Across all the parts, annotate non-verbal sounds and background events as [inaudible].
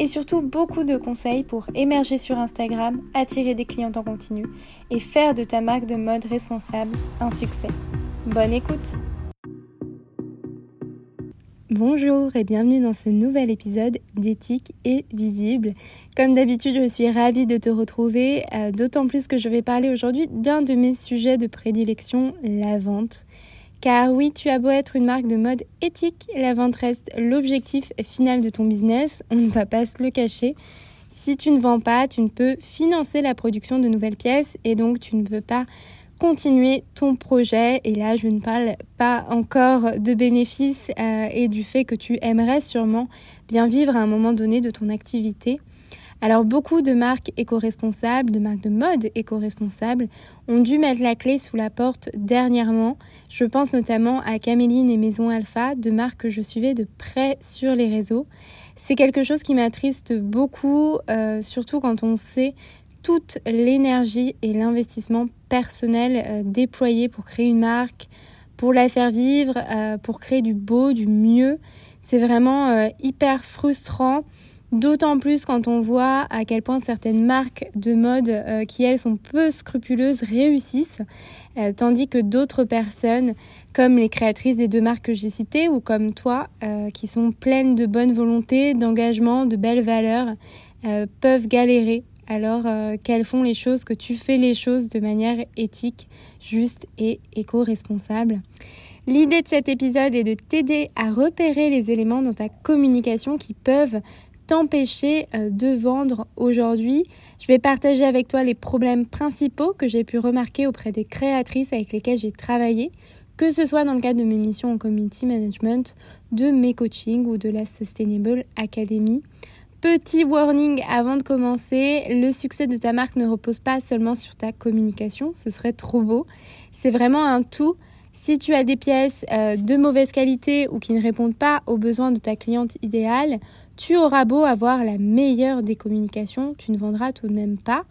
et surtout beaucoup de conseils pour émerger sur Instagram, attirer des clients en continu et faire de ta marque de mode responsable un succès. Bonne écoute Bonjour et bienvenue dans ce nouvel épisode d'éthique et visible. Comme d'habitude, je suis ravie de te retrouver, euh, d'autant plus que je vais parler aujourd'hui d'un de mes sujets de prédilection, la vente. Car oui, tu as beau être une marque de mode éthique, la vente reste l'objectif final de ton business, on ne va pas se le cacher. Si tu ne vends pas, tu ne peux financer la production de nouvelles pièces et donc tu ne peux pas continuer ton projet. Et là, je ne parle pas encore de bénéfices euh, et du fait que tu aimerais sûrement bien vivre à un moment donné de ton activité. Alors beaucoup de marques éco-responsables, de marques de mode éco-responsables ont dû mettre la clé sous la porte dernièrement. Je pense notamment à Caméline et Maison Alpha, deux marques que je suivais de près sur les réseaux. C'est quelque chose qui m'attriste beaucoup, euh, surtout quand on sait toute l'énergie et l'investissement personnel euh, déployé pour créer une marque, pour la faire vivre, euh, pour créer du beau, du mieux. C'est vraiment hyper frustrant D'autant plus quand on voit à quel point certaines marques de mode euh, qui elles sont peu scrupuleuses réussissent, euh, tandis que d'autres personnes, comme les créatrices des deux marques que j'ai citées ou comme toi, euh, qui sont pleines de bonne volonté, d'engagement, de belles valeurs, peuvent galérer alors qu'elles font les choses, que tu fais les choses de manière éthique, juste et éco-responsable. L'idée de cet épisode est de t'aider à repérer les éléments dans ta communication qui peuvent t'empêcher euh, de vendre aujourd'hui. Je vais partager avec toi les problèmes principaux que j'ai pu remarquer auprès des créatrices avec lesquelles j'ai travaillé, que ce soit dans le cadre de mes missions en community management, de mes coachings ou de la Sustainable Academy. Petit warning avant de commencer, le succès de ta marque ne repose pas seulement sur ta communication, ce serait trop beau. C'est vraiment un tout. Si tu as des pièces euh, de mauvaise qualité ou qui ne répondent pas aux besoins de ta cliente idéale, tu auras beau avoir la meilleure des communications, tu ne vendras tout de même pas.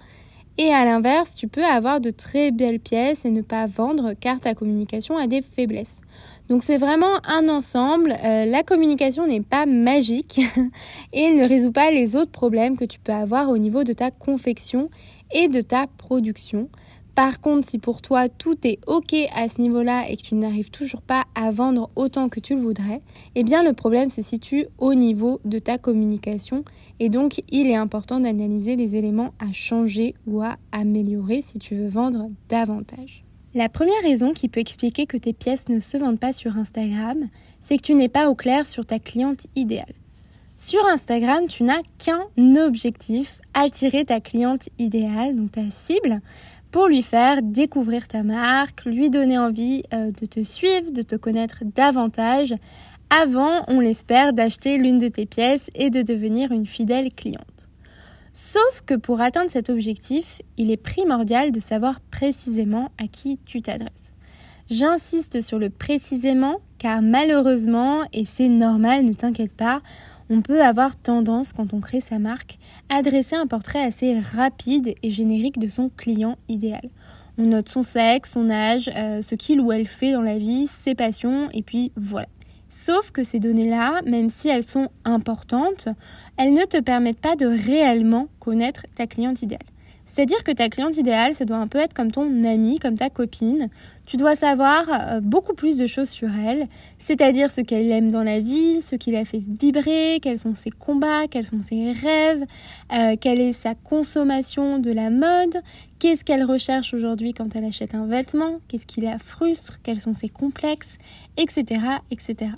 Et à l'inverse, tu peux avoir de très belles pièces et ne pas vendre car ta communication a des faiblesses. Donc c'est vraiment un ensemble. Euh, la communication n'est pas magique [laughs] et ne résout pas les autres problèmes que tu peux avoir au niveau de ta confection et de ta production. Par contre, si pour toi tout est OK à ce niveau-là et que tu n'arrives toujours pas à vendre autant que tu le voudrais, eh bien le problème se situe au niveau de ta communication et donc il est important d'analyser les éléments à changer ou à améliorer si tu veux vendre davantage. La première raison qui peut expliquer que tes pièces ne se vendent pas sur Instagram, c'est que tu n'es pas au clair sur ta cliente idéale. Sur Instagram, tu n'as qu'un objectif, attirer ta cliente idéale, donc ta cible, pour lui faire découvrir ta marque, lui donner envie euh, de te suivre, de te connaître davantage, avant, on l'espère, d'acheter l'une de tes pièces et de devenir une fidèle cliente. Sauf que pour atteindre cet objectif, il est primordial de savoir précisément à qui tu t'adresses. J'insiste sur le précisément car malheureusement, et c'est normal, ne t'inquiète pas, on peut avoir tendance, quand on crée sa marque, à dresser un portrait assez rapide et générique de son client idéal. On note son sexe, son âge, euh, ce qu'il ou elle fait dans la vie, ses passions, et puis voilà. Sauf que ces données-là, même si elles sont importantes, elles ne te permettent pas de réellement connaître ta cliente idéale. C'est-à-dire que ta cliente idéale, ça doit un peu être comme ton amie, comme ta copine. Tu dois savoir euh, beaucoup plus de choses sur elle, c'est-à-dire ce qu'elle aime dans la vie, ce qui la fait vibrer, quels sont ses combats, quels sont ses rêves, euh, quelle est sa consommation de la mode, qu'est-ce qu'elle recherche aujourd'hui quand elle achète un vêtement, qu'est-ce qui la frustre, quels sont ses complexes, etc., etc.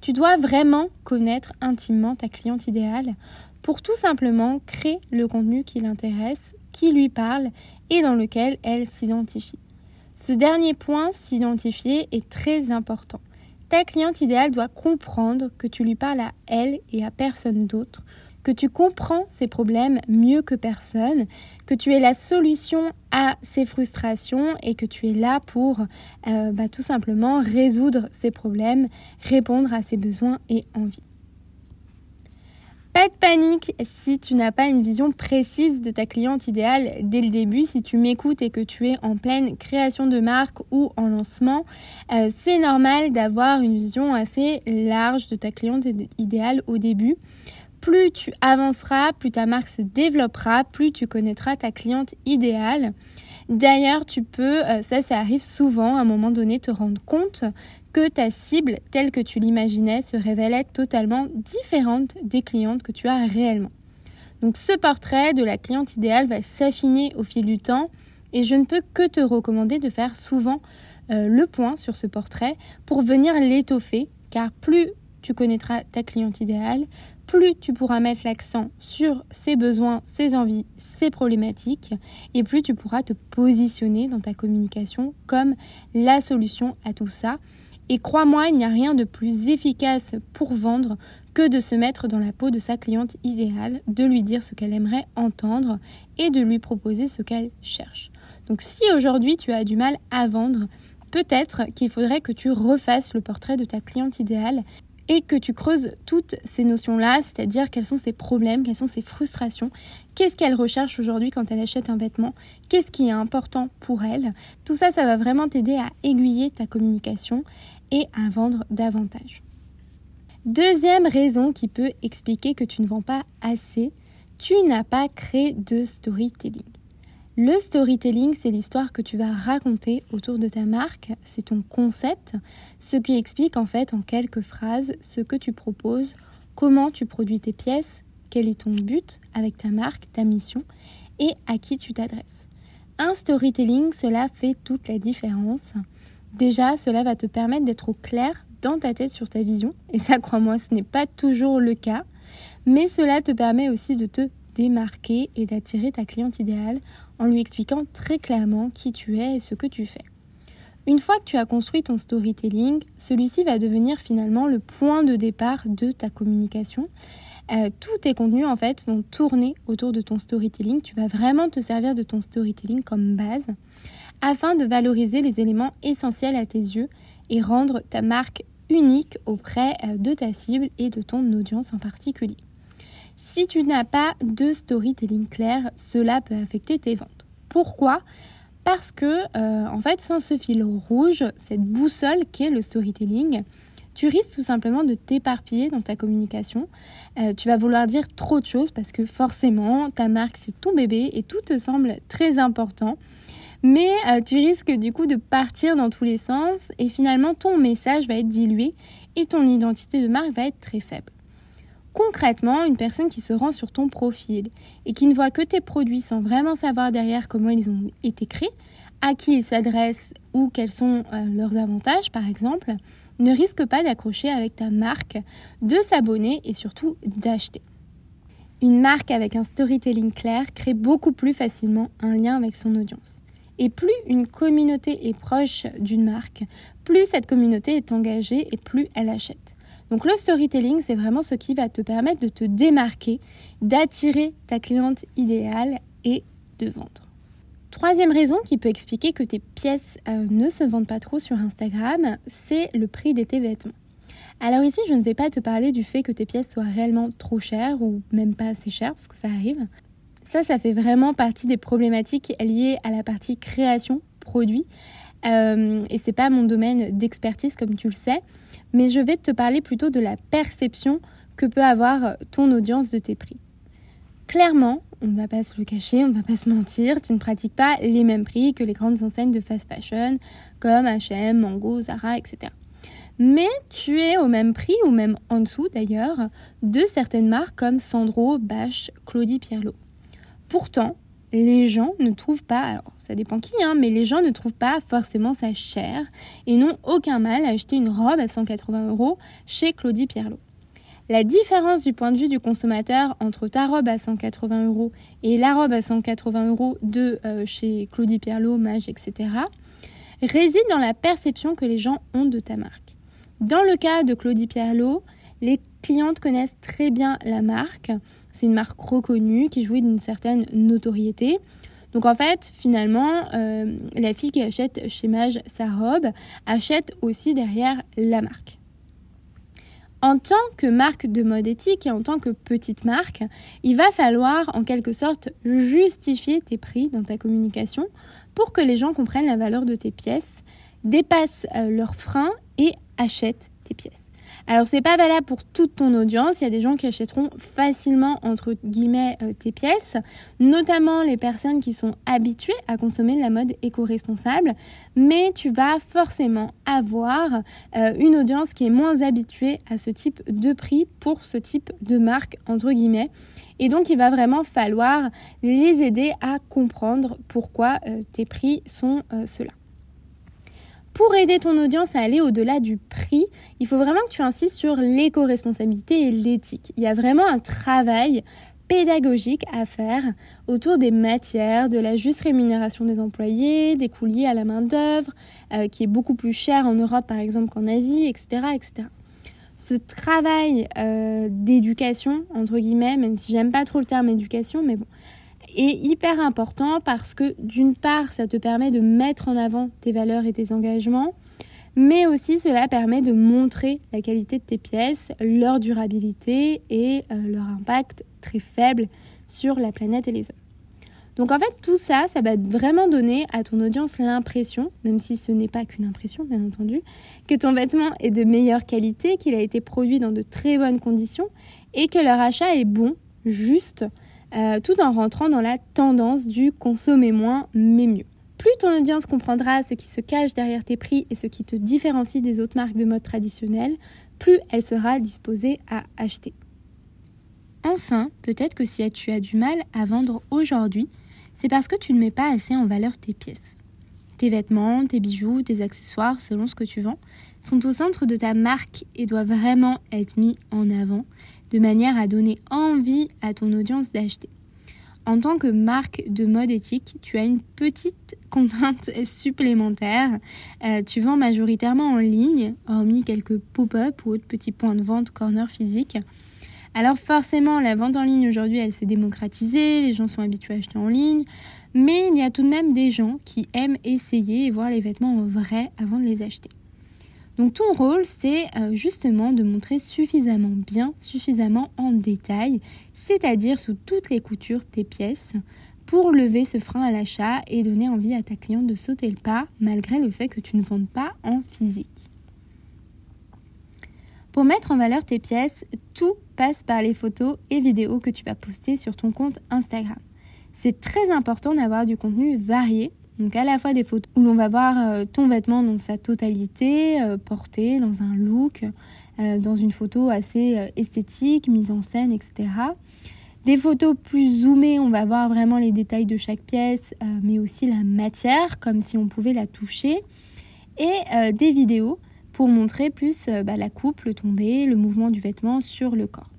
Tu dois vraiment connaître intimement ta cliente idéale pour tout simplement créer le contenu qui l'intéresse, qui lui parle et dans lequel elle s'identifie. Ce dernier point, s'identifier, est très important. Ta cliente idéale doit comprendre que tu lui parles à elle et à personne d'autre, que tu comprends ses problèmes mieux que personne, que tu es la solution à ses frustrations et que tu es là pour euh, bah, tout simplement résoudre ses problèmes, répondre à ses besoins et envies. Pas de panique si tu n'as pas une vision précise de ta cliente idéale dès le début. Si tu m'écoutes et que tu es en pleine création de marque ou en lancement, euh, c'est normal d'avoir une vision assez large de ta cliente idéale au début. Plus tu avanceras, plus ta marque se développera, plus tu connaîtras ta cliente idéale. D'ailleurs, tu peux, euh, ça, ça arrive souvent à un moment donné, te rendre compte que ta cible, telle que tu l'imaginais, se révélait totalement différente des clientes que tu as réellement. Donc ce portrait de la cliente idéale va s'affiner au fil du temps et je ne peux que te recommander de faire souvent euh, le point sur ce portrait pour venir l'étoffer car plus tu connaîtras ta cliente idéale, plus tu pourras mettre l'accent sur ses besoins, ses envies, ses problématiques, et plus tu pourras te positionner dans ta communication comme la solution à tout ça. Et crois-moi, il n'y a rien de plus efficace pour vendre que de se mettre dans la peau de sa cliente idéale, de lui dire ce qu'elle aimerait entendre et de lui proposer ce qu'elle cherche. Donc si aujourd'hui tu as du mal à vendre, peut-être qu'il faudrait que tu refasses le portrait de ta cliente idéale et que tu creuses toutes ces notions-là, c'est-à-dire quels sont ses problèmes, quelles sont ses frustrations, qu'est-ce qu'elle recherche aujourd'hui quand elle achète un vêtement, qu'est-ce qui est important pour elle. Tout ça, ça va vraiment t'aider à aiguiller ta communication et à vendre davantage. Deuxième raison qui peut expliquer que tu ne vends pas assez, tu n'as pas créé de storytelling. Le storytelling, c'est l'histoire que tu vas raconter autour de ta marque, c'est ton concept, ce qui explique en fait en quelques phrases ce que tu proposes, comment tu produis tes pièces, quel est ton but avec ta marque, ta mission et à qui tu t'adresses. Un storytelling, cela fait toute la différence. Déjà, cela va te permettre d'être au clair dans ta tête sur ta vision, et ça, crois-moi, ce n'est pas toujours le cas, mais cela te permet aussi de te démarquer et d'attirer ta cliente idéale en lui expliquant très clairement qui tu es et ce que tu fais. Une fois que tu as construit ton storytelling, celui-ci va devenir finalement le point de départ de ta communication. Euh, tous tes contenus en fait vont tourner autour de ton storytelling. Tu vas vraiment te servir de ton storytelling comme base afin de valoriser les éléments essentiels à tes yeux et rendre ta marque unique auprès euh, de ta cible et de ton audience en particulier. Si tu n'as pas de storytelling clair, cela peut affecter tes ventes. Pourquoi? Parce que, euh, en fait, sans ce fil rouge, cette boussole qu'est le storytelling, tu risques tout simplement de t'éparpiller dans ta communication. Euh, tu vas vouloir dire trop de choses parce que forcément, ta marque, c'est ton bébé et tout te semble très important. Mais euh, tu risques du coup de partir dans tous les sens et finalement ton message va être dilué et ton identité de marque va être très faible. Concrètement, une personne qui se rend sur ton profil et qui ne voit que tes produits sans vraiment savoir derrière comment ils ont été créés, à qui ils s'adressent ou quels sont euh, leurs avantages par exemple, ne risque pas d'accrocher avec ta marque, de s'abonner et surtout d'acheter. Une marque avec un storytelling clair crée beaucoup plus facilement un lien avec son audience. Et plus une communauté est proche d'une marque, plus cette communauté est engagée et plus elle achète. Donc le storytelling, c'est vraiment ce qui va te permettre de te démarquer, d'attirer ta cliente idéale et de vendre. Troisième raison qui peut expliquer que tes pièces euh, ne se vendent pas trop sur Instagram, c'est le prix de tes vêtements. Alors ici, je ne vais pas te parler du fait que tes pièces soient réellement trop chères ou même pas assez chères, parce que ça arrive. Ça, ça fait vraiment partie des problématiques liées à la partie création, produit. Euh, et c'est pas mon domaine d'expertise, comme tu le sais mais je vais te parler plutôt de la perception que peut avoir ton audience de tes prix. Clairement, on ne va pas se le cacher, on ne va pas se mentir, tu ne pratiques pas les mêmes prix que les grandes enseignes de fast fashion comme H&M, Mango, Zara, etc. Mais tu es au même prix, ou même en dessous d'ailleurs, de certaines marques comme Sandro, Bache, Claudie Pierlot. Pourtant, les gens ne trouvent pas, alors ça dépend qui, hein, mais les gens ne trouvent pas forcément ça cher et n'ont aucun mal à acheter une robe à 180 euros chez Claudie Pierlot. La différence du point de vue du consommateur entre ta robe à 180 euros et la robe à 180 euros de euh, chez Claudie Pierlot, Mage, etc., réside dans la perception que les gens ont de ta marque. Dans le cas de Claudie Pierlot, les clientes connaissent très bien la marque, c'est une marque reconnue qui jouit d'une certaine notoriété. Donc en fait, finalement, euh, la fille qui achète chez Mage sa robe achète aussi derrière la marque. En tant que marque de mode éthique et en tant que petite marque, il va falloir en quelque sorte justifier tes prix dans ta communication pour que les gens comprennent la valeur de tes pièces, dépassent euh, leurs freins et achètent tes pièces. Alors c'est pas valable pour toute ton audience, il y a des gens qui achèteront facilement entre guillemets euh, tes pièces, notamment les personnes qui sont habituées à consommer de la mode éco-responsable, mais tu vas forcément avoir euh, une audience qui est moins habituée à ce type de prix pour ce type de marque entre guillemets. Et donc, il va vraiment falloir les aider à comprendre pourquoi euh, tes prix sont ceux-là. Pour aider ton audience à aller au-delà du prix, il faut vraiment que tu insistes sur l'éco-responsabilité et l'éthique. Il y a vraiment un travail pédagogique à faire autour des matières, de la juste rémunération des employés, des coûts à la main-d'œuvre, euh, qui est beaucoup plus cher en Europe par exemple qu'en Asie, etc. etc. Ce travail euh, d'éducation, entre guillemets, même si j'aime pas trop le terme éducation, mais bon, est hyper important parce que d'une part, ça te permet de mettre en avant tes valeurs et tes engagements, mais aussi cela permet de montrer la qualité de tes pièces, leur durabilité et euh, leur impact très faible sur la planète et les hommes. Donc en fait, tout ça, ça va vraiment donner à ton audience l'impression, même si ce n'est pas qu'une impression, bien entendu, que ton vêtement est de meilleure qualité, qu'il a été produit dans de très bonnes conditions et que leur achat est bon, juste, euh, tout en rentrant dans la tendance du consommer moins mais mieux. Plus ton audience comprendra ce qui se cache derrière tes prix et ce qui te différencie des autres marques de mode traditionnelles, plus elle sera disposée à acheter. Enfin, peut-être que si tu as du mal à vendre aujourd'hui, c'est parce que tu ne mets pas assez en valeur tes pièces. Tes vêtements, tes bijoux, tes accessoires, selon ce que tu vends, sont au centre de ta marque et doivent vraiment être mis en avant de manière à donner envie à ton audience d'acheter. En tant que marque de mode éthique, tu as une petite [laughs] contrainte supplémentaire. Euh, tu vends majoritairement en ligne, hormis quelques pop-up ou autres petits points de vente corner physique. Alors forcément, la vente en ligne aujourd'hui, elle s'est démocratisée, les gens sont habitués à acheter en ligne, mais il y a tout de même des gens qui aiment essayer et voir les vêtements en vrai avant de les acheter. Donc ton rôle, c'est euh, justement de montrer suffisamment bien, suffisamment en détail, c'est-à-dire sous toutes les coutures tes pièces, pour lever ce frein à l'achat et donner envie à ta cliente de sauter le pas, malgré le fait que tu ne vendes pas en physique. Pour mettre en valeur tes pièces, tout passe par les photos et vidéos que tu vas poster sur ton compte Instagram. C'est très important d'avoir du contenu varié donc à la fois des photos où l'on va voir euh, ton vêtement dans sa totalité, euh, porté dans un look, euh, dans une photo assez esthétique, mise en scène, etc. Des photos plus zoomées, on va voir vraiment les détails de chaque pièce, mais aussi la matière, comme si on pouvait la toucher. Et des vidéos pour montrer plus bah, la coupe, le tombé, le mouvement du vêtement sur le corps.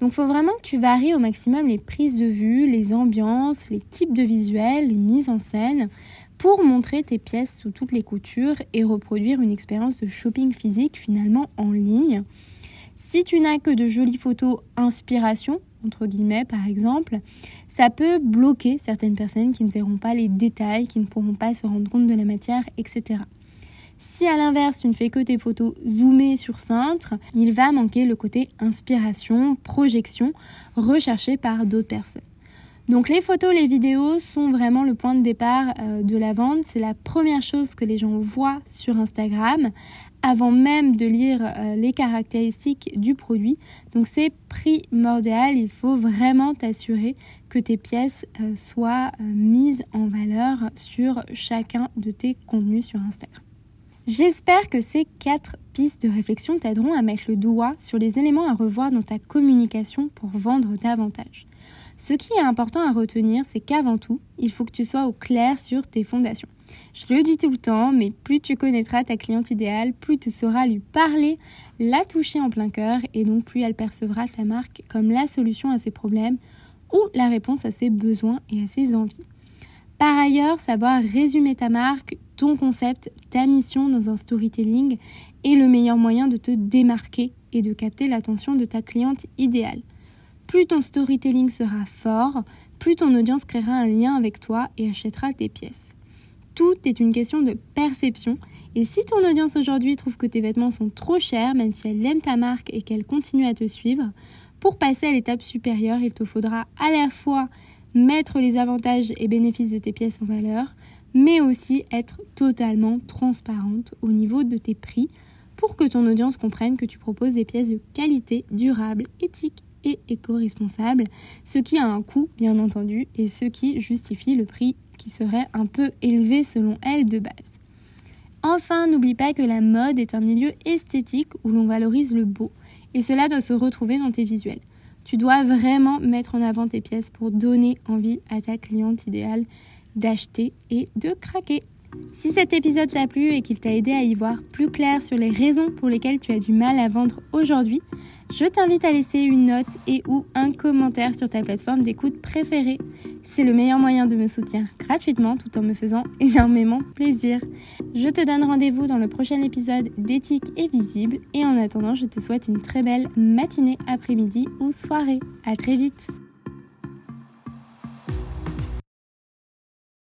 Donc il faut vraiment que tu varies au maximum les prises de vue, les ambiances, les types de visuels, les mises en scène pour montrer tes pièces sous toutes les coutures et reproduire une expérience de shopping physique finalement en ligne. Si tu n'as que de jolies photos inspiration, entre guillemets par exemple, ça peut bloquer certaines personnes qui ne verront pas les détails, qui ne pourront pas se rendre compte de la matière, etc. Si à l'inverse, tu ne fais que tes photos zoomées sur cintre, il va manquer le côté inspiration, projection recherché par d'autres personnes. Donc les photos, les vidéos sont vraiment le point de départ euh, de la vente. C'est la première chose que les gens voient sur Instagram avant même de lire euh, les caractéristiques du produit. Donc c'est primordial, il faut vraiment t'assurer que tes pièces euh, soient mises en valeur sur chacun de tes contenus sur Instagram. J'espère que ces quatre pistes de réflexion t'aideront à mettre le doigt sur les éléments à revoir dans ta communication pour vendre davantage. Ce qui est important à retenir, c'est qu'avant tout, il faut que tu sois au clair sur tes fondations. Je le dis tout le temps, mais plus tu connaîtras ta cliente idéale, plus tu sauras lui parler, la toucher en plein cœur, et donc plus elle percevra ta marque comme la solution à ses problèmes ou la réponse à ses besoins et à ses envies. Par ailleurs, savoir résumer ta marque, ton concept, ta mission dans un storytelling est le meilleur moyen de te démarquer et de capter l'attention de ta cliente idéale. plus ton storytelling sera fort, plus ton audience créera un lien avec toi et achètera tes pièces. Tout est une question de perception et si ton audience aujourd'hui trouve que tes vêtements sont trop chers, même si elle aime ta marque et qu'elle continue à te suivre, pour passer à l'étape supérieure, il te faudra à la fois mettre les avantages et bénéfices de tes pièces en valeur, mais aussi être totalement transparente au niveau de tes prix pour que ton audience comprenne que tu proposes des pièces de qualité, durables, éthiques et éco-responsables, ce qui a un coût bien entendu et ce qui justifie le prix qui serait un peu élevé selon elle de base. Enfin, n'oublie pas que la mode est un milieu esthétique où l'on valorise le beau et cela doit se retrouver dans tes visuels. Tu dois vraiment mettre en avant tes pièces pour donner envie à ta cliente idéale d'acheter et de craquer. Si cet épisode t'a plu et qu'il t'a aidé à y voir plus clair sur les raisons pour lesquelles tu as du mal à vendre aujourd'hui, je t'invite à laisser une note et ou un commentaire sur ta plateforme d'écoute préférée. C'est le meilleur moyen de me soutenir gratuitement tout en me faisant [laughs] énormément plaisir. Je te donne rendez-vous dans le prochain épisode d'éthique et visible et en attendant je te souhaite une très belle matinée, après-midi ou soirée. À très vite